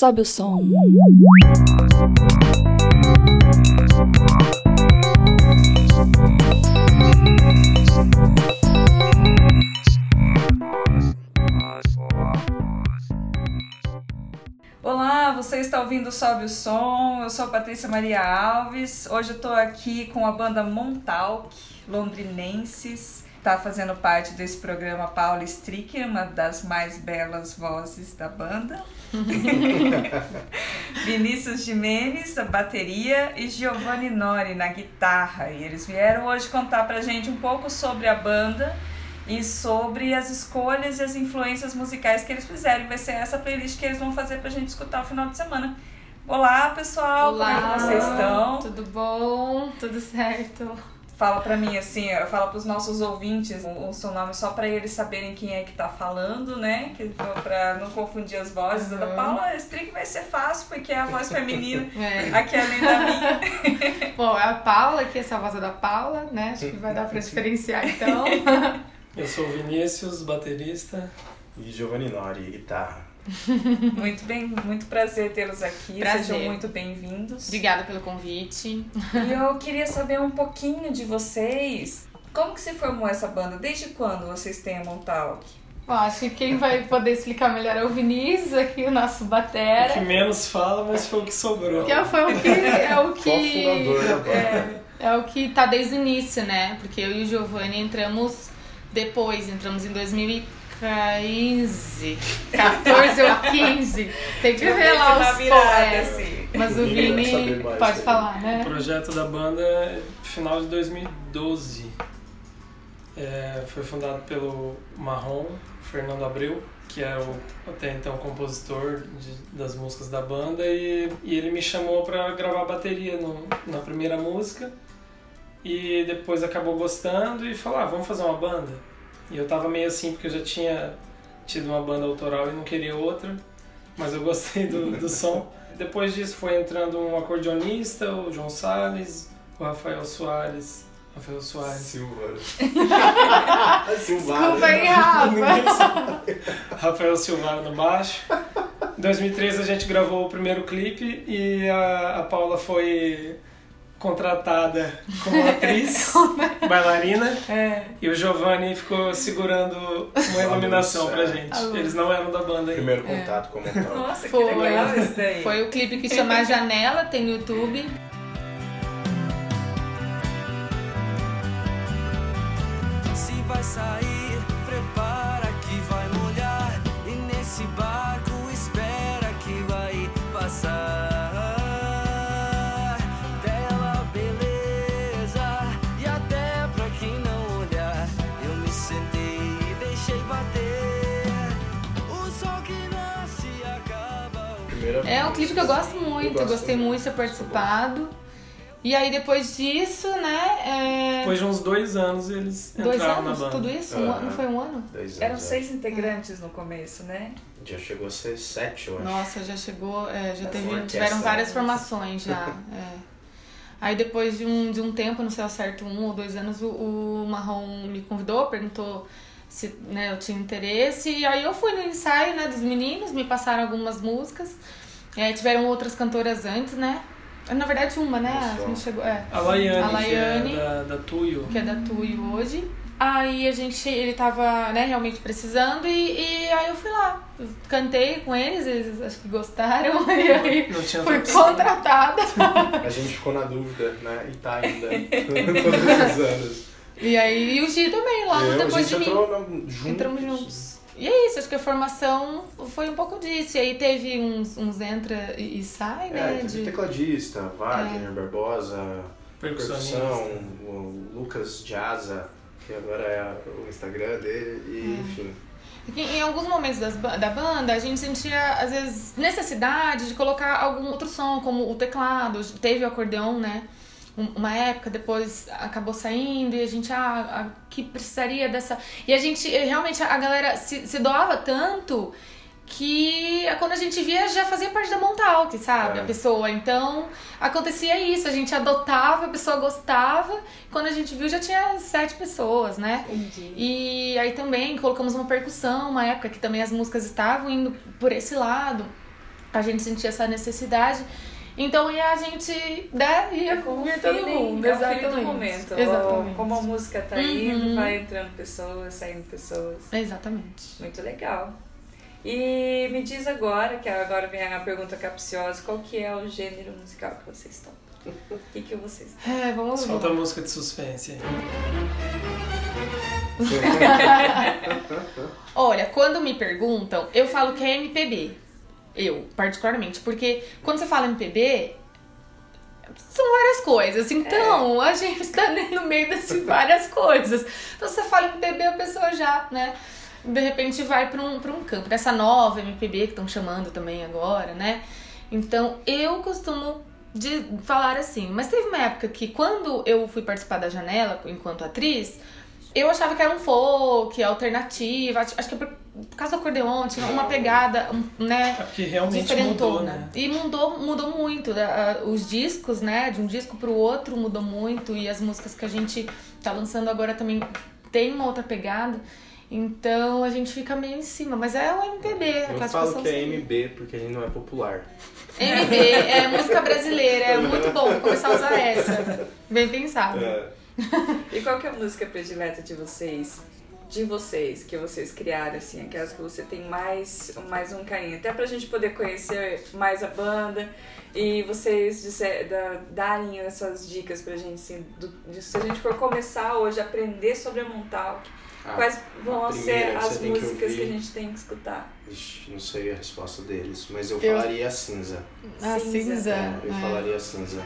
Sobe o som. Olá, você está ouvindo Sobe o Som. Eu sou Patrícia Maria Alves. Hoje eu estou aqui com a banda Montalk, londrinenses. Está fazendo parte desse programa Paula Stricker, uma das mais belas vozes da banda. Vinícius Jimenez, a bateria, e Giovanni Nori na guitarra. E eles vieram hoje contar pra gente um pouco sobre a banda e sobre as escolhas e as influências musicais que eles fizeram. Vai ser essa playlist que eles vão fazer pra gente escutar o final de semana. Olá, pessoal! Olá, como é que vocês estão? Tudo bom? Tudo certo? Fala pra mim assim, fala pros nossos ouvintes o, o seu nome só pra eles saberem quem é que tá falando, né? Que, pra não confundir as vozes. Uhum. Da Paula Strick vai ser fácil, porque é a voz feminina É. aqui além da minha. Bom, é a Paula, que essa voz é da Paula, né? Acho que vai dar pra diferenciar então. Eu sou o Vinícius, baterista. E Giovanni Nori, guitarra. Muito bem, muito prazer tê-los aqui. Prazer. Sejam muito bem-vindos. Obrigada pelo convite. E eu queria saber um pouquinho de vocês. Como que se formou essa banda? Desde quando vocês têm a Montalk? Bom, acho que quem vai poder explicar melhor é o Vinícius, aqui, o nosso O que batera. menos fala, mas foi o que sobrou. Que foi o que. É o que. É, é o que tá desde o início, né? Porque eu e o Giovanni entramos depois, entramos em 2015. 14 ou 15. Tem que ver lá os virada, é. assim. Mas o Vini mais pode sobre falar, O né? projeto da banda é final de 2012. É, foi fundado pelo Marrom, Fernando Abreu, que era o até então compositor de- das músicas da banda, e, e ele me chamou para gravar bateria no- na primeira música. E depois acabou gostando e falou: ah, vamos fazer uma banda. E eu tava meio assim, porque eu já tinha tido uma banda autoral e não queria outra, mas eu gostei do, do som. Depois disso foi entrando um acordeonista, o João Salles, o Rafael Soares. Rafael Soares. Silva. Desculpa aí, Rafa. Rafael Silvaro no baixo. Em 2013 a gente gravou o primeiro clipe e a, a Paula foi contratada como atriz, bailarina, É. e o Giovanni ficou segurando uma iluminação pra gente. A luz. Eles não eram da banda ainda. Primeiro contato com o Montalk. Nossa, que Foi. legal isso daí. Foi o clipe que chama Janela, tem no YouTube. Se vai sair, um clipe que eu gosto muito, Eu eu gostei também. muito de ter participado. E aí depois disso, né? é, Depois de uns dois anos eles Dois entraram anos, na banda. tudo isso? Um Aham. ano, não foi um ano? Dois anos, Eram é. seis integrantes no começo, né? Já chegou a ser sete, eu acho. Nossa, já chegou, é, já Essa teve, tiveram várias formações já. é. Aí depois de um, de um tempo, não sei ao certo, um ou dois anos, o, o Marrom me convidou, perguntou se né, eu tinha interesse. E aí eu fui no ensaio né, dos meninos, me passaram algumas músicas. É, tiveram outras cantoras antes, né? Na verdade, uma, né? Não chegou, é. A Laiane, A Laiane. que é da, da Tuyo. que é da Tuyo hoje. Aí a gente, ele tava, né, realmente precisando e, e aí eu fui lá. Eu cantei com eles, eles acho que gostaram. E aí Não tinha fui contratada. A gente ficou na dúvida, né? E tá ainda. Todos esses anos. E aí e o Gi também, lá eu, depois de mim. entrou na, juntos. Entramos juntos. E é isso, acho que a formação foi um pouco disso. E aí teve uns, uns entra e, e sai, É, né? teve de- É. tecladista, Wagner, Barbosa, Percussionista. percussão, o Lucas Jaza, que agora é o Instagram dele, e É. enfim. Em alguns momentos das da banda, a gente sentia, às vezes, necessidade de colocar algum outro som, como o teclado. Teve o acordeão, né? Um- Uma época, depois acabou saindo e a gente, ah, que precisaria dessa. E a gente, realmente, a galera se, se doava tanto que quando a gente via já fazia parte da Montalk, sabe? É. A pessoa. Então acontecia isso, a gente adotava, a pessoa gostava, quando a gente viu já tinha sete pessoas, né? Entendi. E aí também colocamos uma percussão, uma época que também as músicas estavam indo por esse lado. pra gente sentir essa necessidade. Então ia a gente né, ia É todo mundo. é Exatamente. do momento. Exatamente. Como a música tá Uhum. indo, vai entrando pessoas, saindo pessoas. Exatamente. Muito legal. E me diz agora, que agora vem a pergunta capciosa, qual que é o gênero musical que vocês estão? O que, que vocês estão? É, vamos Solta a música de suspense aí. Olha, quando me perguntam, eu falo que é MPB. Eu, particularmente. Porque quando você fala MPB, são várias coisas. Então, a gente tá no meio dessas várias coisas. Então, você fala MPB, a pessoa já, né? De repente vai pra um, pra um campo. Dessa nova MPB que estão chamando também agora, né? Então, eu costumo de falar assim. Mas teve uma época que, quando eu fui participar da janela enquanto atriz, eu achava que era um folk, alternativa. Acho que é por, por causa do acordeon, tinha uma pegada, né? É porque realmente diferentona. mudou, né? E mudou, mudou muito. Ah, ah, Os discos, né? De um disco pro outro mudou muito. E as músicas que a gente tá lançando agora também tem uma outra pegada. Então a gente fica meio em cima. Mas é o MPB, a Eu falo classificação que é. MB porque ele não é popular. MB, é música brasileira, é muito bom. Vou começar a usar essa. Bem pensado. É. E qual que é a música predileta de vocês? De vocês, que vocês criaram, assim, aquelas que você tem mais, mais um carinho. Até pra gente poder conhecer mais a banda e vocês disser, da, darem essas dicas pra gente, assim, do, de, se a gente for começar hoje a aprender sobre a Montauk, Ah, quais vão a ser que as que músicas que, ouvir. a gente tem que escutar? Ixi, não sei a resposta deles, mas eu Eu- falaria cinza. A Cinza. cinza. É, eu é. falaria cinza.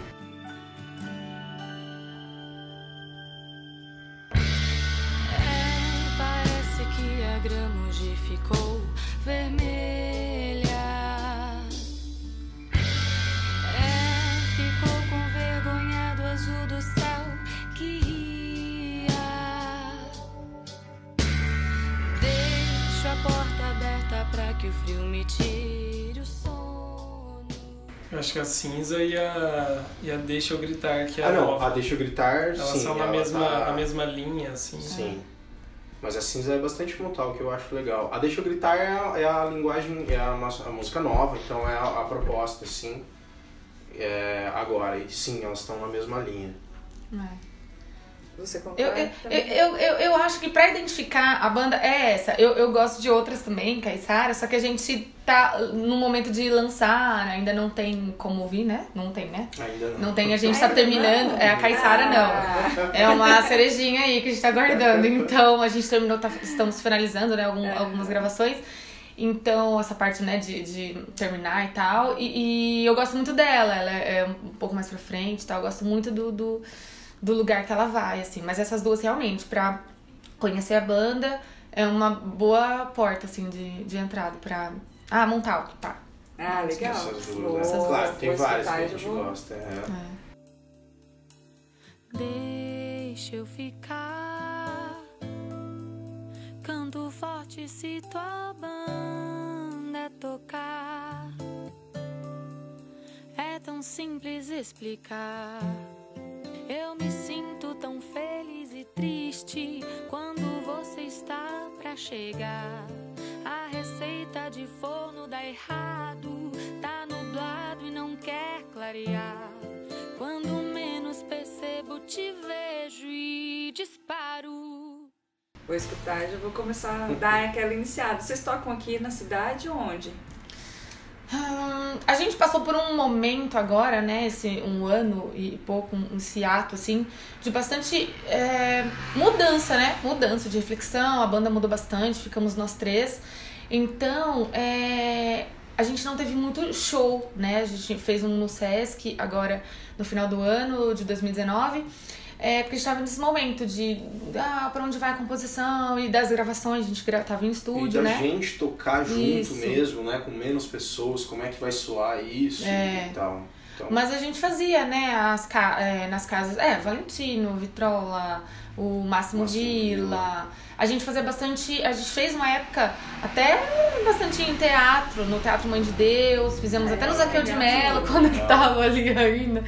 Vermelha. É, ficou com vergonha do azul do céu que ria. Deixo a porta aberta pra que o frio me tire o sono. Eu acho que a cinza e a, e a Deixa Eu Gritar, que é Ah, a não, nova. a Deixa Eu Gritar, Elas sim. são na ela mesma, tá- na mesma linha, assim. Sim. Mas a cinza é bastante montal, que eu acho legal. A Deixa Eu Gritar é a, é a linguagem, é a, a música nova, então é a, a proposta, assim. É, agora, e sim, elas estão na mesma linha. É. Você Eu, concorda? eu, eu, eu, eu acho que pra identificar a banda é essa. Eu, eu gosto de outras também, Caissara, só que a gente tá no momento de lançar, ainda não tem como ouvir, né? Não tem, né? Ainda não. Não tem, a gente tá terminando. não? É a Caissara, não. Ah, É uma cerejinha aí que a gente tá guardando. Então, a gente terminou, tá- estamos finalizando, né, algum- algumas gravações. Então, essa parte, né, de, de terminar e tal. E, e eu gosto muito dela, ela é é um pouco mais pra frente e tal. Eu gosto muito do, do, lugar que ela vai, assim. Mas essas duas, realmente, pra conhecer a banda, é uma boa porta, assim, de, de entrada pra... Ah, montar, tá. ah, legal. Essas duas, né? Claro, tem várias que a gente vou- gosta. É. Deixa eu ficar. Canto forte se tua banda tocar. É tão simples explicar. Eu me sinto tão feliz e triste quando você está pra chegar. A receita de forno dá errado, tá nublado e não quer clarear. Quando menos percebo, te vejo e disparo. Vou escutar já vou começar a dar aquela iniciada. Vocês tocam aqui na cidade onde? Hum, a gente passou por um momento agora, né, esse um ano e pouco, um, esse ato, assim, de bastante é, mudança, né, mudança de reflexão, a banda mudou bastante, ficamos nós três, então, é, a gente não teve muito show, né, a gente fez um no Sesc agora no final do ano de 2019, é, porque a gente tava nesse momento de, ah, pra onde vai a composição e das gravações, a gente tava em E estúdio, da né. gente tocar junto Isso. mesmo, né? Com menos pessoas, como é que vai soar isso É. e tal. Então, Mas a gente fazia, né, as ca é, nas casas. É, Valentino, Vitrola, o Máximo, Máximo Villa. Villa. A gente fazia bastante. A gente fez uma época até bastante em teatro, no Teatro Mãe de Deus, fizemos até no Zaqueu de. Melo, quando ele Legal. tava ali ainda.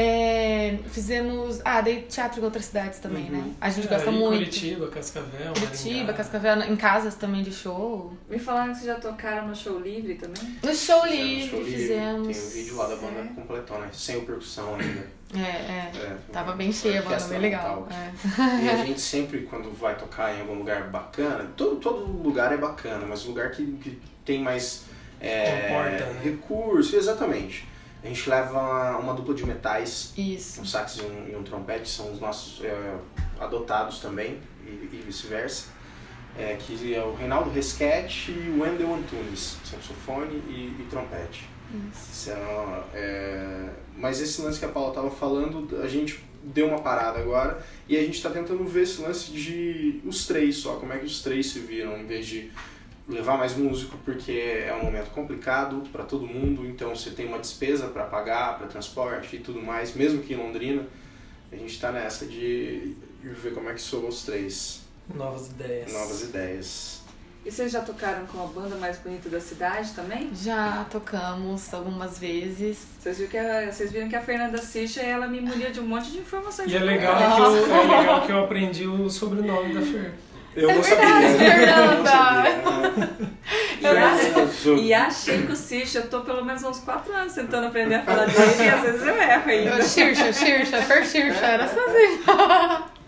É, fizemos. Ah, dei teatro em outras cidades também, né? A gente gosta Aí, muito. Curitiba, Cascavel, Curitiba, Maringá. Cascavel, em casas também de show. Me falaram que vocês já tocaram no show livre também? No show Fizemos livre show livre, fizemos. Tem um vídeo lá da banda completona, sem o percussão ainda. É, é. É, Tava bem cheia a banda, bem legal. É. E a gente sempre, quando vai tocar em algum lugar bacana, todo, todo lugar é bacana, mas o lugar que, que tem mais é, Comporta, né? recurso, exatamente. A gente leva uma dupla de metais, Isso. um sax e um, e um trompete, são os nossos é, adotados também, e, e vice-versa. É, que é o Reinaldo Resquete e o Wendel Antunes, saxofone e, e trompete. Isso. São, é, mas esse lance que a Paula estava falando, a gente deu uma parada agora e a gente está tentando ver esse lance de os três só, como é que os três se viram, em vez de levar mais músico, porque é um momento complicado para todo mundo, então você tem uma despesa para pagar, para transporte e tudo mais, mesmo que em Londrina, a gente está nessa de, de ver como é que soa os três, Novas ideias. novas ideias. E vocês já tocaram com a banda mais bonita da cidade também? Já tocamos algumas vezes. Vocês viram que a, vocês viram que a Fernanda Sicha, ela me munia de um monte de informações. E é de legal, que eu, é legal que eu aprendi o sobrenome da Fer. Eu É não verdade, sabia. Eu não Fernanda. sabia. E, Eu e achei que o Sicha, eu tô pelo menos uns 4 anos tentando aprender a falar dele e às vezes eu erro ainda. Xirxa, Xirxa, Fer Xirxa, era assim.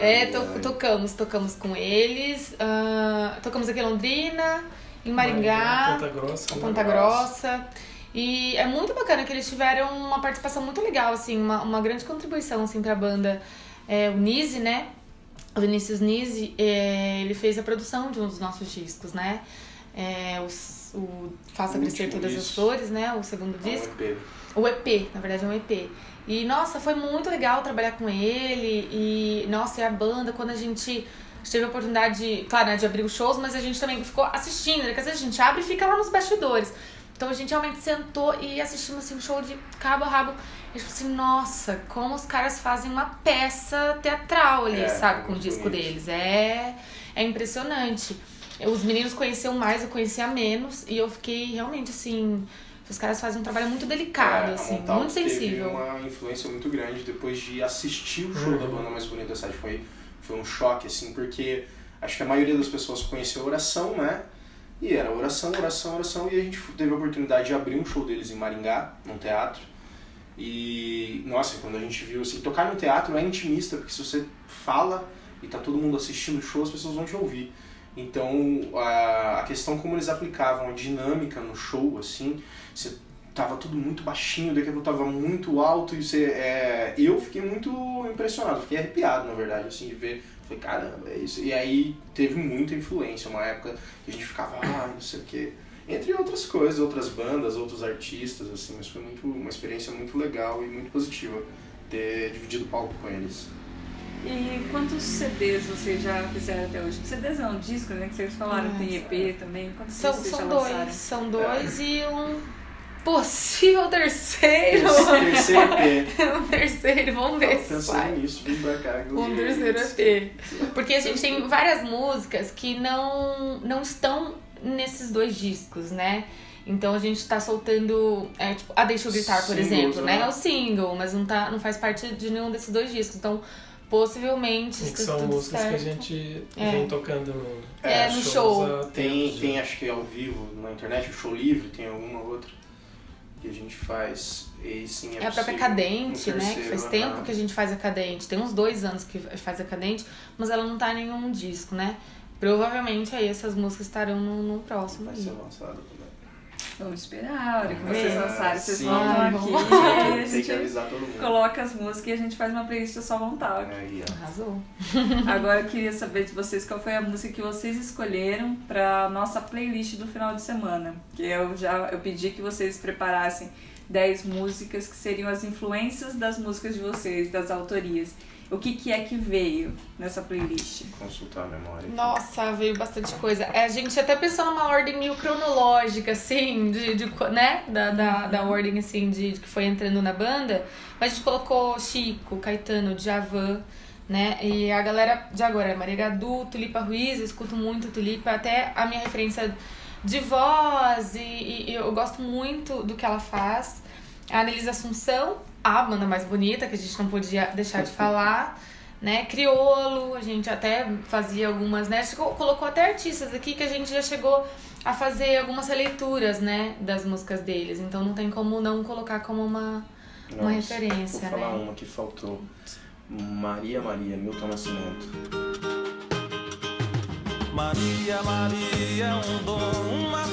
É, to- tocamos, tocamos com eles. ah, tocamos aqui em Londrina, em Maringá, Ponta Grossa. Ponta Grossa. E é muito bacana que eles tiveram uma participação muito legal, assim, uma, uma grande contribuição, assim, pra banda. É, o Nise, né? O Vinícius Nise, é, ele fez a produção de um dos nossos discos, né? É, os- o Faça O Crescer Todas as isso. Flores, né? O segundo É disco. EP. O EP, na verdade é um EP. E nossa, foi muito legal trabalhar com ele. E nossa, e a banda, quando a gente teve a oportunidade, claro, né, de abrir os shows, mas a gente também ficou assistindo, né? Porque às vezes a gente abre e fica lá nos bastidores. Então a gente realmente sentou e assistimos assim, um show de cabo a rabo. E a gente falou assim, nossa, como os caras fazem uma peça teatral ali, É, sabe, com o disco bonito. deles. É, é impressionante. Os meninos conheciam mais, eu conhecia menos. E eu fiquei realmente assim. Os caras fazem um trabalho muito delicado, É, a assim, muito sensível. Teve uma influência muito grande depois de assistir o show Uhum. da banda mais bonita da cidade. Foi, foi um choque, assim, porque acho que a maioria das pessoas conheceu a oração, né? E era oração, oração, oração. E a gente teve a oportunidade de abrir um show deles em Maringá, num teatro. E, nossa, quando a gente viu, assim, tocar no teatro é intimista, porque se você fala e tá todo mundo assistindo o show, as pessoas vão te ouvir. Então, a, a questão como eles aplicavam a dinâmica no show, assim, você tava tudo muito baixinho, daqui a pouco tava muito alto e você, é, eu fiquei muito impressionado, fiquei arrepiado, na verdade, assim, de ver, falei, caramba, é isso. E aí teve muita influência, uma época que a gente ficava, ah, não sei o quê. Entre outras coisas, outras bandas, outros artistas, assim, mas foi muito, uma experiência muito legal e muito positiva ter dividido o palco com eles. E quantos CDs vocês já fizeram até hoje? CDs não, disco, né? Que vocês falaram, tem EP também. Quantos São, vocês já são lançaram? dois, são dois e um possível terceiro. Terceiro EP. um terceiro, vamos ver se sai. nisso, vim pra cá. Um terceiro EP. Porque a gente tem várias músicas que não, não estão nesses dois discos, né? Então a gente tá soltando, é, tipo, a Deixa Eu Gritar, por Singles, exemplo, né? né? É o single, mas não, tá, não faz parte de nenhum desses dois discos. Então, possivelmente, E que são tudo músicas certo. que a gente É. vem tocando no, É, no show. há Tem, tem já. acho que ao vivo na internet, o show livre, tem alguma outra que a gente faz. E sim, é, É a própria. Cadente, né? Que faz tempo que a gente faz a Cadente. Tem uns dois anos que faz a Cadente, mas ela não tá em nenhum disco, né? Provavelmente aí essas músicas estarão no, no próximo. Vai aí. ser lançado também. Vamos esperar a hora que vocês É, lançarem. Vocês sim. voltam Ah, aqui Tem que avisar todo mundo. coloca as músicas e a gente faz uma playlist só montar. Aí, ó. Arrasou. Agora eu queria saber de vocês qual foi a música que vocês escolheram para nossa playlist do final de semana. Que eu já eu pedi que vocês preparassem 10 músicas que seriam as influências das músicas de vocês, das autorias. O que, que é que veio nessa playlist? Consultar a memória. Nossa, veio bastante coisa. É, a gente até pensou numa ordem meio cronológica, assim, de, de co- né? Da, da, da ordem, assim, de, de que foi entrando na banda. Mas a gente colocou Chico, Caetano, Djavan, né? E a galera de agora, Maria Gadu, Tulipa Ruiz, eu escuto muito Tulipa. Até a minha referência de voz e- e eu gosto muito do que ela faz. A Annelise Assunção, a banda mais bonita, que a gente não podia deixar de falar. Né, Criolo, a gente até fazia algumas, né? A gente colocou até artistas aqui que a gente já chegou a fazer algumas releituras, né, das músicas deles. Então não tem como não colocar como uma, uma Nossa, referência, Vou falar né? uma que faltou. Maria Maria, Milton Nascimento. Maria, Maria é um dom, uma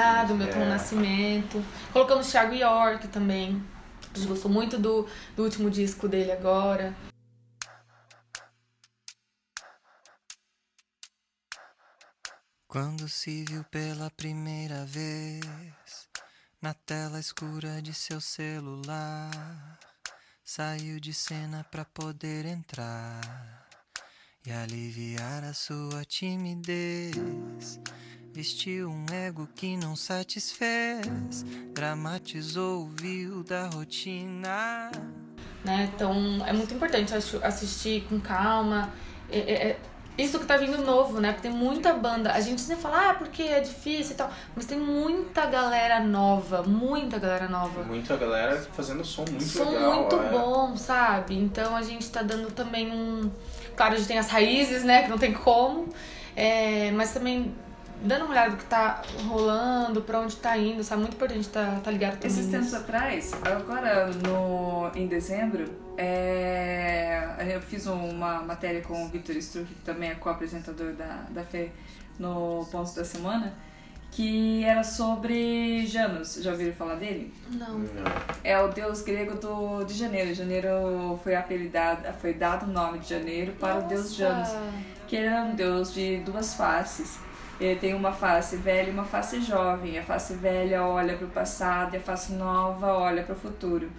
Ah, do Milton É. Nascimento. Colocamos Thiago York também. A gente gostou muito do, do último disco dele agora. Quando se viu pela primeira vez na tela escura de seu celular, saiu de cena pra poder entrar e aliviar a sua timidez. Vestiu um ego que não satisfez, dramatizou o vil da rotina. né? Então é muito importante acho, assistir com calma. É, é- é isso que tá vindo novo, né? Porque tem muita banda. A gente sempre fala, ah, porque é difícil e tal. Mas tem muita galera nova, muita galera nova. Muita galera fazendo som muito Som legal. muito é. bom, sabe? Então a gente tá dando também um. Claro, a gente tem as raízes, né? Que não tem como. É, mas também dando uma olhada do que tá rolando, pra onde tá indo, sabe? Muito importante tá, tá ligado também. Esses tempos atrás, agora no, em dezembro, é, eu fiz uma matéria com o Victor Struck, que também é co-apresentador da, da FE no Ponto da Semana, que era sobre Janus. Já ouviram falar dele? Não. Não. É o deus grego do, de janeiro. Janeiro foi apelidado, foi dado o nome de janeiro para o deus Janus, que ele era um deus de duas faces. Ele tem uma face velha e uma face jovem. A face velha olha para o passado e a face nova olha para o futuro.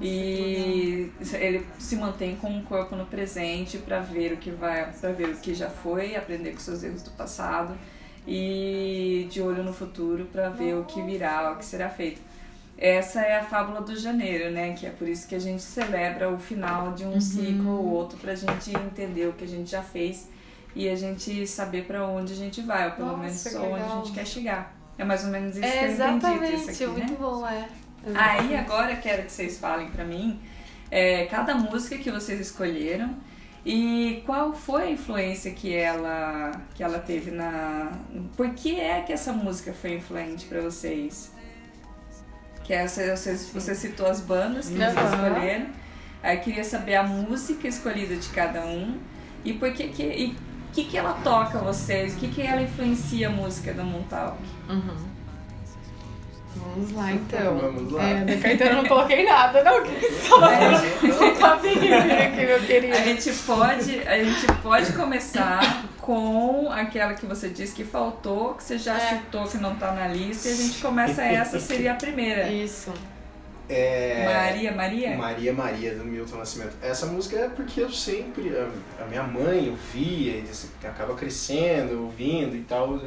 E ele se mantém com o corpo no presente para ver o que vai, para ver o que já foi, aprender com seus erros do passado e de olho no futuro para ver o que virá, o que será feito. Essa é a fábula do janeiro, né? Que é por isso que a gente celebra o final de um ciclo ou outro pra gente entender o que a gente já fez e a gente saber pra onde a gente vai, ou pelo Nossa, menos que onde a gente quer chegar. É mais ou menos isso que É eu entendi exatamente, disso aqui, muito né? bom, é. Aí agora eu quero que vocês falem pra mim é, cada música que vocês escolheram e qual foi a influência que ela que ela teve na por que é que essa música foi influente pra vocês que é, você, você, citou as bandas que vocês escolheram aí eu queria saber a música escolhida de cada um e por que que e o que, que ela toca vocês? O que, que ela influencia a música da Montalk? Uhum. Vamos lá então. Vamos lá. É, da Caetano eu não coloquei nada, não. O que que você? Tá aqui, meu querido. A gente pode, a gente pode começar com aquela que você disse que faltou, que você já É. citou que não tá na lista, e a gente começa essa, seria a primeira. Isso. É... Maria, Maria? Maria Maria do Milton Nascimento. Essa música é porque eu sempre, a, minha mãe ouvia, e você acaba crescendo, ouvindo e tal,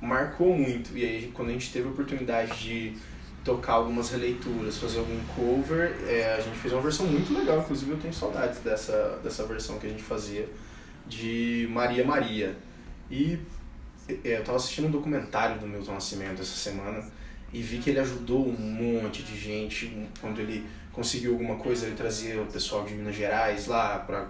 marcou muito. E aí quando a gente teve a oportunidade de tocar algumas releituras, fazer algum cover, é, a gente fez uma versão muito legal, inclusive eu tenho saudades dessa, dessa versão que a gente fazia de Maria Maria. E é, eu tava assistindo um documentário do Milton Nascimento essa semana e vi que ele ajudou um monte de gente. Quando ele conseguiu alguma coisa, ele trazia o pessoal de Minas Gerais lá para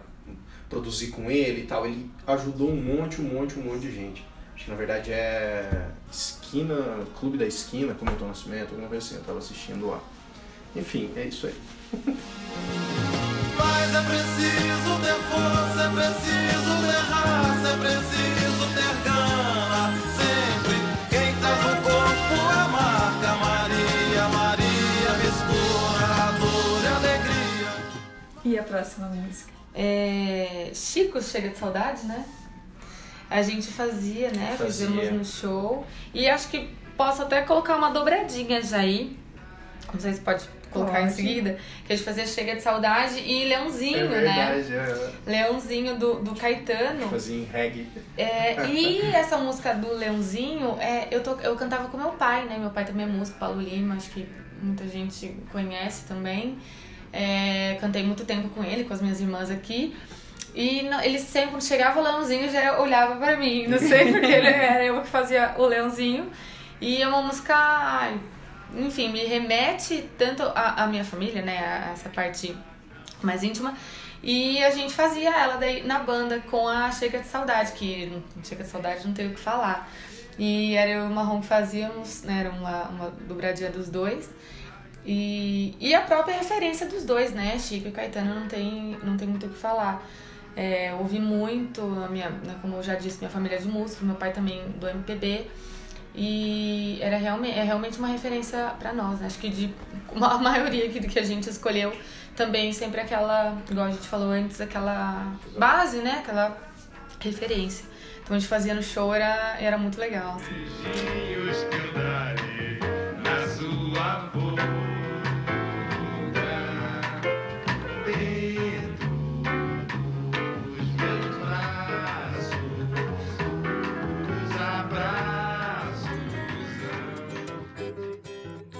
produzir com ele e tal. Ele ajudou um monte, um monte, um monte de gente. Acho que na verdade é Esquina, Clube da Esquina, como Milton Nascimento, alguma coisa assim, eu tava assistindo lá. Enfim, é isso aí. Mas é preciso ter força, é preciso ter raça, é preciso a próxima música? É, Chico chega de saudade, né? A gente fazia, né? Fazia. Fizemos no show. E acho que posso até colocar uma dobradinha já aí. Não sei se pode colocar em Pode. seguida, que a gente fazia Chega de Saudade e É Leãozinho, né? verdade, é. Leãozinho do, do Caetano. Fazia em reggae. É, e essa música do Leãozinho, é, eu, to, eu cantava com meu pai, né? Meu pai também é músico, Paulo Lima, acho que muita gente conhece também. É, cantei muito tempo com ele, com as minhas irmãs aqui. E não- ele sempre, quando chegava o Leãozinho, já olhava pra mim. Não sei porque ele era eu que fazia o Leãozinho. E é uma música, enfim, me remete tanto à, minha família, né? A essa parte mais íntima. E a gente fazia ela daí na banda com a Chega de Saudade, que Chega de Saudade não tem o que falar. E era eu e o Marrom que fazíamos, né? Era uma, uma dobradinha dos dois. E, e a própria referência dos dois, né? Chico e Caetano não tem, não tem muito o que falar. É, ouvi muito, a minha, né, como eu já disse, minha família é de música, meu pai também do MPB. E era realmente, é realmente uma referência pra nós, né? Acho que de a maioria que, que a gente escolheu também sempre aquela, igual a gente falou antes, aquela base, né? Aquela referência. Então a gente fazia no show, era, era muito legal. assim.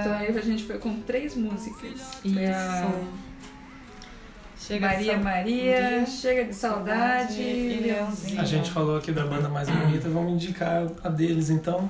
Então aí a gente foi com três músicas. Foi a Chega de Maria Maria, Chega de Saudade e Leãozinho. A gente falou aqui da banda mais bonita, vamos indicar a deles então.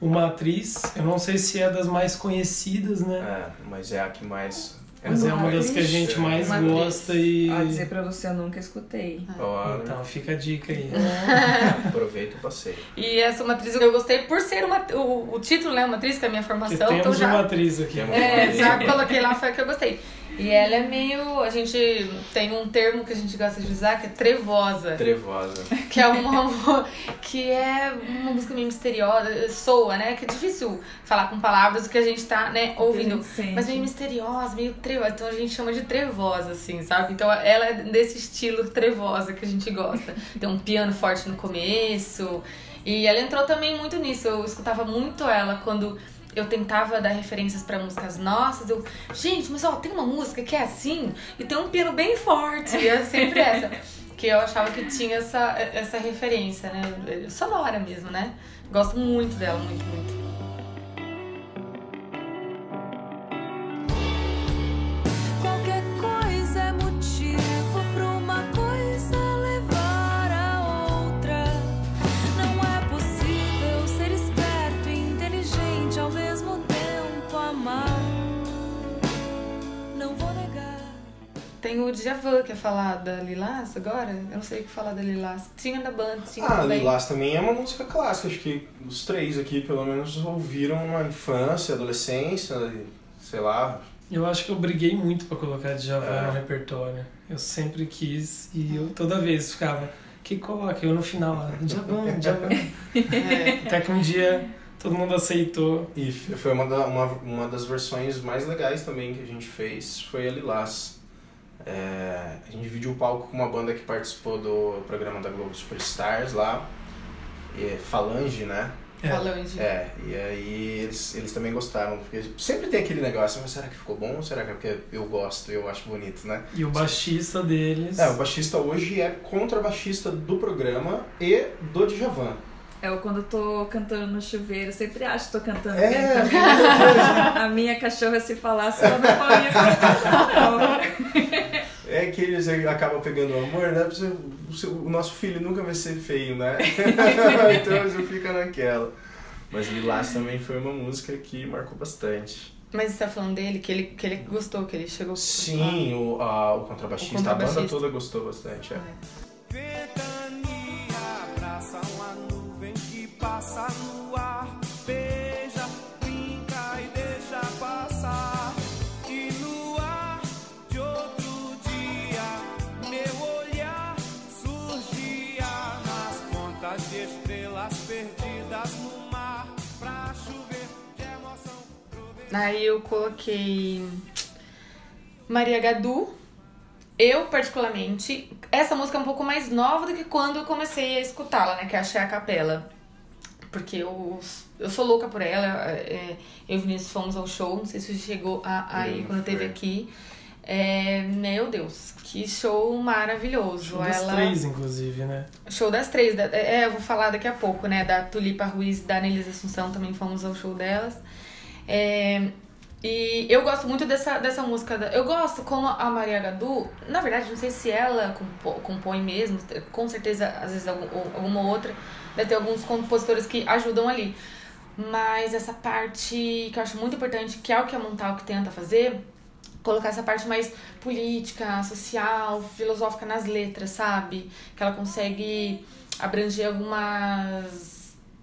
Uma atriz, eu não sei se é das mais conhecidas, né? É, mas é a que mais. Mas é uma das que a gente mais gosta e. A dizer pra você, eu nunca escutei. Olha, Então fica a dica aí. aproveita o passeio. E essa é uma atriz que eu gostei por ser uma, o, o título, né? Uma atriz, que é a minha formação. Então temos já, uma atriz aqui. Temos É, já coloquei lá, foi a que eu gostei. E ela é meio. A gente tem um termo que a gente gosta de usar que é trevosa. Trevosa. Que é uma. que é uma música meio misteriosa, soa, né? Que é difícil falar com palavras o que a gente tá, né, ouvindo. Mas meio misteriosa, meio trevosa. Então a gente chama de trevosa, assim, sabe? Então ela é desse estilo trevosa que a gente gosta. Tem um piano forte no começo. E ela entrou também muito nisso. Eu escutava muito ela quando eu tentava dar referências pra músicas nossas. Eu, gente, mas ó, tem uma música que é assim e tem um piano bem forte. E é sempre essa. Que eu achava que tinha essa, essa referência, né? Sonora mesmo, né? Gosto muito dela, muito, muito. Tem o Djavan, que é falar da Lilás agora. Eu não sei o que falar da Lilás. Tinha da banda, tinha Ah, também. Lilás também é uma música clássica. Acho que os três aqui, pelo menos, ouviram na infância, adolescência, sei lá. Eu acho que eu briguei muito pra colocar Djavan É. no repertório. Eu sempre quis e eu toda vez ficava, que coloca? Eu no final lá, Djavan, Djavan. É. Até que um dia todo mundo aceitou. E foi uma, da- uma, uma das versões mais legais também que a gente fez, foi a Lilás. É, a gente dividiu o palco com uma banda que participou do programa da Globo Superstars lá, é, Falange, né? É. Falange. É, e aí eles, eles também gostaram, porque sempre tem aquele negócio, mas será que ficou bom ou será que é porque eu gosto e eu acho bonito, né? E o baixista deles. É, o baixista hoje é contrabaixista do programa e do Djavan. É eu quando eu tô cantando no chuveiro, eu sempre acho que tô cantando É, bem também. A minha cachorra se falasse, ela não faria não. É que eles acabam pegando o amor, né? O, nosso filho nunca vai ser feio, né? então você fica naquela. Mas Lilás também foi uma música que marcou bastante. Mas você tá falando dele, que ele, que ele gostou, que ele chegou Sim, o, a- o contrabaixista, O a banda contrabaixista. toda gostou bastante. É. Ventania Aí eu coloquei Maria Gadu. Eu, particularmente, essa música é um pouco mais nova do que quando eu comecei a escutá-la, né? Que é Achei a Capela. Porque eu, eu sou louca por ela. é, eu e Vinícius fomos ao show, não sei se chegou a, aí Eu quando teve aqui. É, meu Deus, que show maravilhoso. Show das ela... três, inclusive, né? Show das três. da- É, eu vou falar daqui a pouco, né? Da Tulipa Ruiz e da Nelisa Assunção também fomos ao show delas. É, e eu gosto muito dessa, dessa música. da- Eu gosto como a Maria Gadu, na verdade, não sei se ela compõe mesmo, com certeza, às vezes, algum- alguma outra. Deve ter alguns compositores que ajudam ali. Mas essa parte que eu acho muito importante, que é o que a Montal que tenta fazer, colocar essa parte mais política, social, filosófica nas letras, sabe? Que ela consegue abranger algumas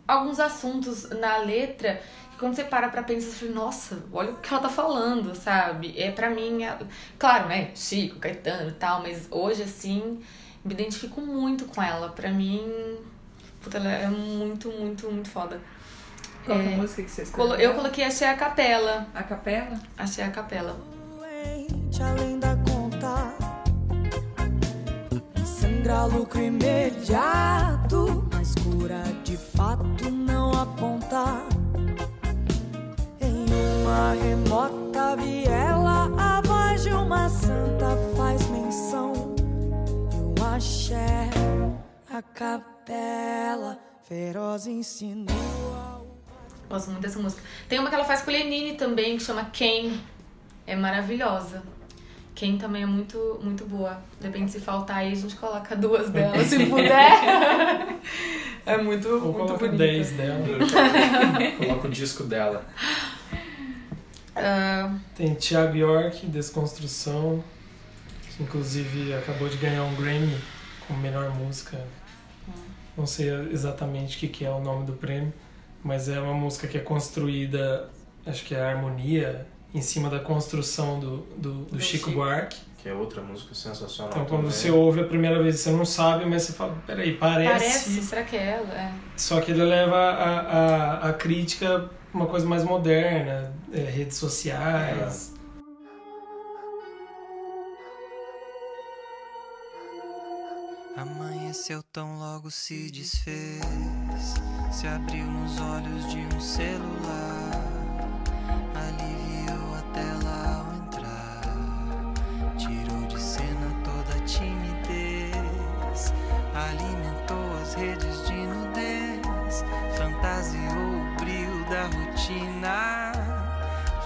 alguns assuntos na letra quando você para pra pensar, você fala, nossa, olha o que ela tá falando, sabe? É pra mim, é- claro, né? Chico, Caetano e tal, mas hoje, assim, me identifico muito com ela. Pra mim, puta, ela é muito, muito, muito foda. Qual que é É, a música que você escolheu? Eu coloquei Achei a Capela. A capela? Achei a Capela. doente além da conta. Sangra lucro imediato, mas cura de fato não aponta. Uma remota viela, a voz de uma santa faz menção. E o axé, a capela, feroz insinua. Gosto muito dessa música. Tem uma que ela faz com o Lenine também, que chama Quem. É maravilhosa. Quem também é muito, muito boa. De repente, se faltar aí, a gente coloca duas dela, se puder. é muito, Ou muito bonita. 10 dela. Coloca o disco dela. Tem Thiago York, Desconstrução, que inclusive acabou de ganhar um Grammy como melhor música. Não sei exatamente o que, que é o nome do prêmio, mas é uma música que é construída, acho que é a harmonia, em cima da construção do, do, do Chico Chico. Buarque. Que é outra música sensacional. Então quando também. você ouve a primeira vez você não sabe, mas você fala, peraí, parece. parece. Será que é ela? É. Só que ele leva a, a, a crítica uma coisa mais moderna, é, redes sociais. Amanheceu tão logo se desfez, se abriu nos olhos de um celular, aliviou a tela ao entrar, tirou de cena toda a timidez, alimentou as redes de nudez, da rotina.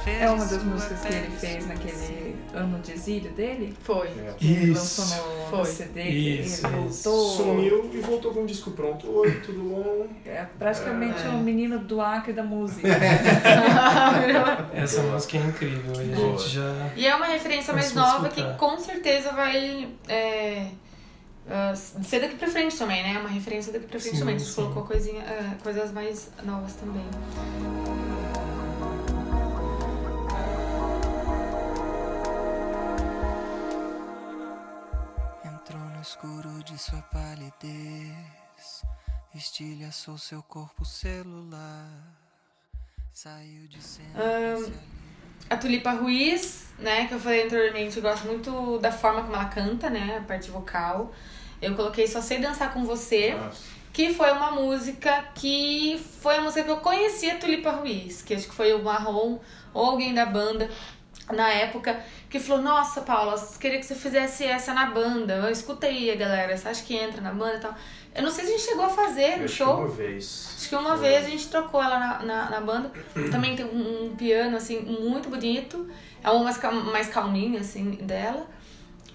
fez É uma das músicas que ele fez naquele ano de exílio dele? Foi. É. Que ele Isso. lançou no, Foi. CD, que Isso, ele voltou. Sumiu e voltou com o disco pronto. Oi, tudo bom? É praticamente É. um menino do Acre da música. Essa Boa. música é incrível e a Boa. gente já. E é uma referência mais nova que escutar. com certeza vai é, ah, ser daqui pra frente também, né? Uma referência daqui pra frente Sim, também. A gente colocou coisinha, ah, coisas mais novas também. Entrou no escuro de sua palidez, estilhaçou seu corpo celular, saiu de cena. Se A Tulipa Ruiz, né, que eu falei anteriormente, eu gosto muito da forma como ela canta, né, a parte vocal. Eu coloquei Só Sei Dançar Com Você, Nossa. que foi uma música que foi a música que eu conheci a Tulipa Ruiz, que acho que foi o Marrom ou alguém da banda na época, que falou, nossa, Paula, queria que você fizesse essa na banda. Eu escutei a galera, você acha que entra na banda e tal? Eu não sei se a gente chegou a fazer no acho que show. uma vez. Acho que uma Foi. vez a gente trocou ela na, na, na banda. Também tem um, um piano, assim, muito bonito. É uma música mais calminha, assim, dela.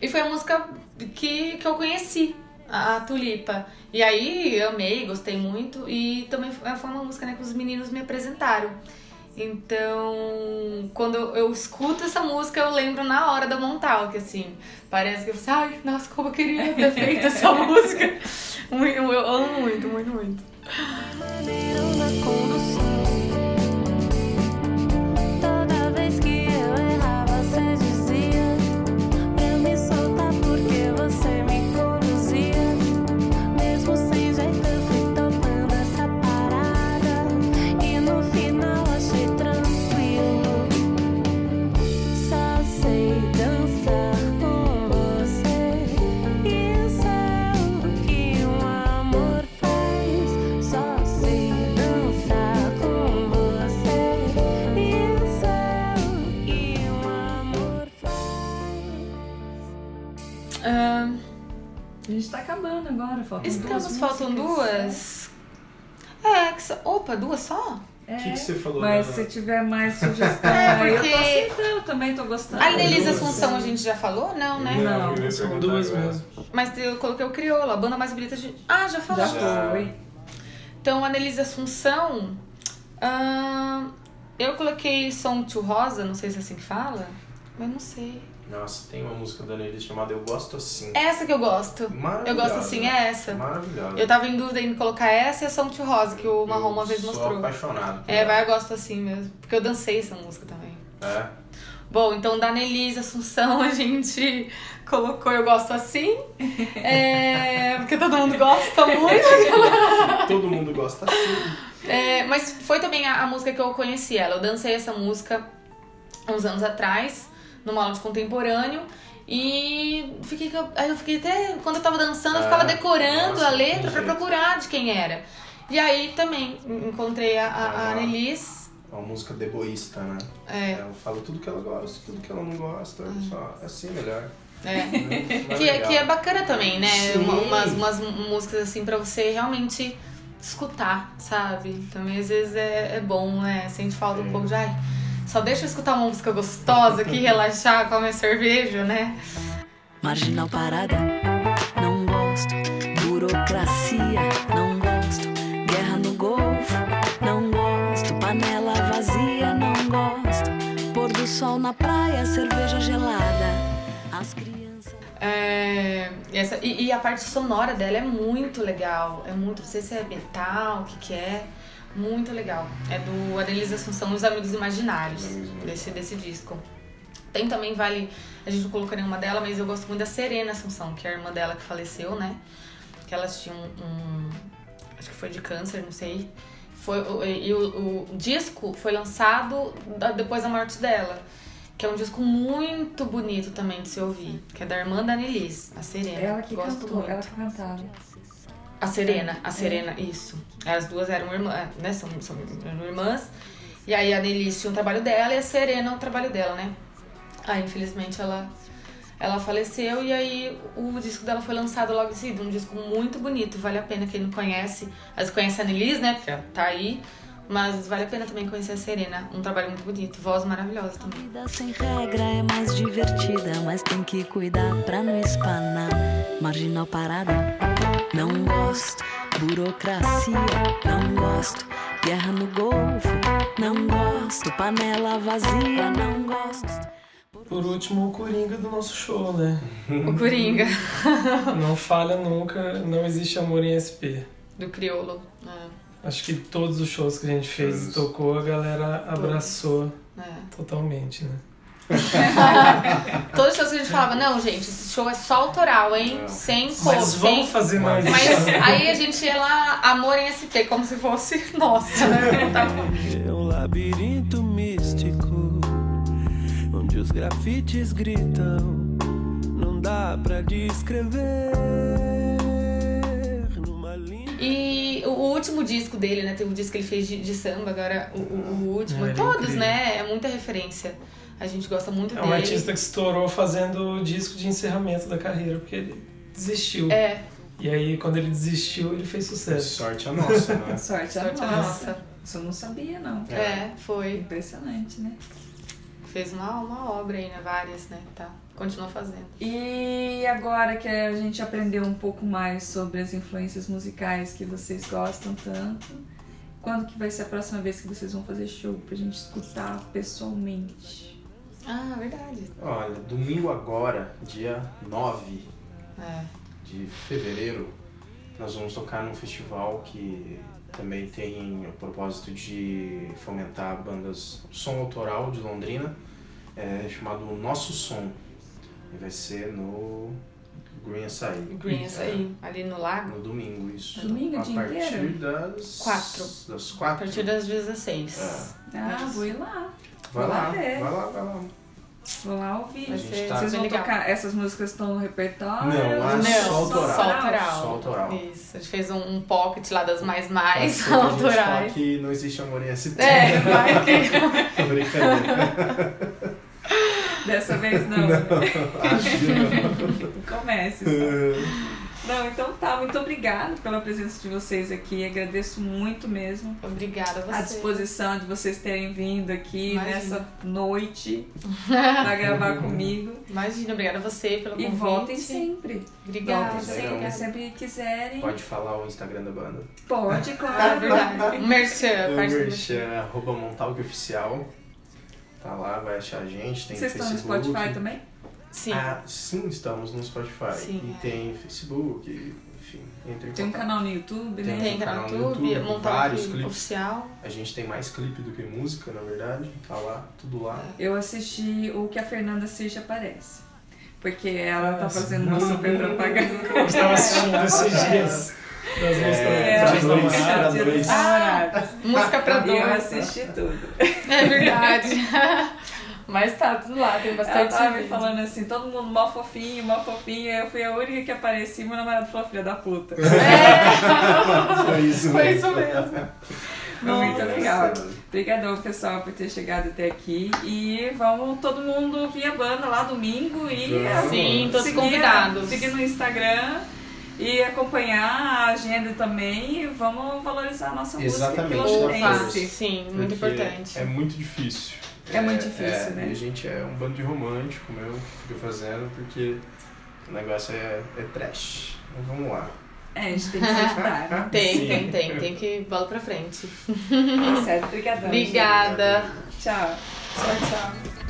E foi a música que, que eu conheci, a, a Tulipa. E aí, amei, gostei muito. E também foi uma música né, que os meninos me apresentaram. Então, quando eu, escuto essa música, eu lembro na hora da Montalk, assim. Parece que eu falo, ai, nossa, como eu queria ter feito essa música. Muito, eu amo muito, muito, muito. Acabando agora, faltam Estamos, duas faltam duas. É, que opa, duas só? É, O que, que você falou mas dela? se tiver mais sugestão, É, aí eu tô porque- aceitando, também tô gostando. A Nelisa Assunção a gente já falou? Não, né? Não. ia São duas agora. mesmo. Mas eu coloquei o Crioulo, a banda mais bonita de. Ah, já Já falamos. Já. foi. Então, a Nelisa Assunção. ahn, eu coloquei Som to Rosa, não sei se é assim que fala. Mas não sei. Nossa, tem uma música da Nelly chamada Eu Gosto Assim. Essa que eu gosto. Maravilhosa. Eu gosto assim, é essa. Maravilhosa. Eu tava em dúvida em colocar essa e a Som to Rosa, que o Marrom uma vez mostrou. apaixonado. por É, ela. vai, eu gosto assim mesmo. Porque eu dancei essa música também. É. Bom, então da Nelisa Assunção a gente colocou Eu Gosto Assim. É, porque todo mundo gosta muito. Todo mundo gosta assim. É, mas foi também a, a música que eu conheci ela. Eu dancei essa música uns anos atrás, numa aula de contemporâneo. E fiquei, aí eu fiquei até. Quando eu tava dançando, eu Ah, ficava decorando nossa, a letra jeito. procurar de quem era. E aí também encontrei a, a, a Ah. Nelis. É uma música deboísta, né? É, Ela fala tudo que ela gosta, tudo que ela não gosta. Só assim é melhor. é. Né? Mais Que, é- que é bacana também, né? Uma- umas, umas músicas assim pra você realmente escutar, sabe? Também às vezes é, é bom, né? Sente falta um Sim. pouco de ai, só deixa eu escutar uma música gostosa aqui, relaxar com a minha cerveja, né? Marginal parada, não gosto. Burocracia, não gosto. Guerra no Golfo, não gosto. Panela vazia, não gosto. Pôr do sol na praia, cerveja gelada. As crianças. É, e, essa, e, e a parte sonora dela é muito legal. É muito, não sei se é metal, o que que é. Muito legal. É do Adelisa Assunção Os Amigos Imaginários, desse, desse disco. Tem também, vale. A gente não colocou nenhuma dela, mas eu gosto muito da Serena Assunção, que é a irmã dela que faleceu, né? Que elas tinham um. Acho que foi de câncer, não sei. Foi, o- e o, o disco foi lançado depois da morte dela. Que é um disco muito bonito também de se ouvir. Que é da irmã da Nelis, a Serena. Ela que Gosto cantou, muito. ela que cantava. A Serena, a Serena, isso. As duas eram irmãs, né? São, são eram irmãs. E aí a Nelis tinha um trabalho dela e a Serena o trabalho dela, né? Aí, infelizmente, ela, ela faleceu e aí o disco dela foi lançado logo em seguida. Um disco muito bonito, vale a pena quem não conhece. Às vezes conhece a Nelis, né? Porque ela tá aí. Mas vale a pena também conhecer a Serena. Um trabalho muito bonito, voz maravilhosa também. Vida sem regra é mais divertida, mas tem que cuidar pra não espanar. Marginal parada, não gosto. Burocracia, não gosto. Guerra no Golfo, não gosto. Panela vazia, não gosto. Por último, o Coringa do nosso show, né? O Coringa, Não falha nunca, não existe amor em SP. do Criolo. É, Acho que todos os shows que a gente fez e tocou, a galera abraçou é. totalmente, né? Todos os shows que a gente falava, não, gente, esse show é só autoral, hein? Não. Sem Mas cover, vamos sem... fazer mais Mas isso. aí a gente ia lá, amor em SP, como se fosse nossa, né? Tá. É um labirinto místico onde os grafites gritam. Não dá pra descrever. E o último disco dele, né? Teve um disco que ele fez de, de samba, agora o, o- o último. É, é Todos, incrível. né? É muita referência. A gente gosta muito É dele. um artista que estourou fazendo o disco de encerramento da carreira, porque ele desistiu. É, E aí, quando ele desistiu, ele fez sucesso. Sorte a nossa, né? Sorte, a nossa. nossa. Isso eu não sabia, não. É, foi. Impressionante, né? Fez uma, uma obra aí, né? Várias, né? Tá. Continua fazendo. E agora que a gente aprendeu um pouco mais sobre as influências musicais que vocês gostam tanto, quando que vai ser a próxima vez que vocês vão fazer show pra gente escutar pessoalmente? Ah, verdade. Olha, domingo agora, dia 9 É. de fevereiro, nós vamos tocar num festival que também tem o propósito de fomentar bandas som autoral de Londrina, é, chamado Nosso Som. E vai ser no Green Açaí. Green Açaí, ali no lago. No domingo, isso. Domingo, a dia partir inteiro? das Quatro. Das A quatro. partir das 16. Ah, Isso. vou ir lá. Vai lá lá, ver. vai lá, vai lá. Vou lá ouvir. Ser tá- Vocês vão legal. tocar, essas músicas estão no repertório? Não, lá Não, só autoral. só autoral. Só autoral. Isso, a gente fez um, um pocket lá das mais mais a gente autorais. fale que não existe amor em SP. É, vai que. Brincadeira. Dessa vez não. Não. Comece. só. Não, então tá. Muito obrigada pela presença de vocês aqui. Agradeço muito mesmo. Obrigada a você. A disposição de vocês terem vindo aqui Imagina. nessa noite pra gravar comigo. Imagina, obrigada a você pelo E convite. voltem sempre. Obrigada. Voltem sempre. Sempre que quiserem. Pode falar o Instagram da banda. Pode, claro. verdade. Um merchan, merchan, é arroba Montalk Oficial. Tá lá, vai achar a gente. Tem Vocês estão no Facebook. Spotify também? Sim. Ah, sim, estamos no Spotify. Sim, e é. tem Facebook, enfim, entre em Tem um canal no YouTube, né? Tem. Tem canal no canal no YouTube, YouTube, montar vários aqui clipes. oficial. A gente tem mais clipe do que música, na verdade. Tá lá, tudo lá. Eu assisti o que a Fernanda Circe aparece. Porque ela tá fazendo uma super propaganda. Eu estava assistindo esses dias. Das músicas É, dos namoradas. Dia dos namorados. Música pra E eu dois. assisti tudo. É verdade. Mas tá tudo lá, tem Ela bastante tava me falando assim, todo mundo mó fofinho, mó fofinho. Aí eu fui a única que apareci e meu namorado falou, filha da puta. Foi isso Foi mesmo. isso mesmo. Muito Nossa. legal. Obrigadão, pessoal, por ter chegado até aqui. E vamos todo mundo vir a banda lá domingo e Vamos. Sim, todos seguir- convidados. Seguir no Instagram e acompanhar a agenda também. E vamos valorizar a nossa Exatamente, música força. Sim, muito importante. É muito difícil. É muito difícil, né? E a gente é um bando de romântico mesmo que fica fazendo, porque o negócio é, é trash. Mas vamos lá. É, a gente tem que se ajudar, né? Tem, Sim. tem, tem. Tem que bola pra frente. Tá certo, obrigadão. Obrigada. gente. Tchau. Tchau, tchau.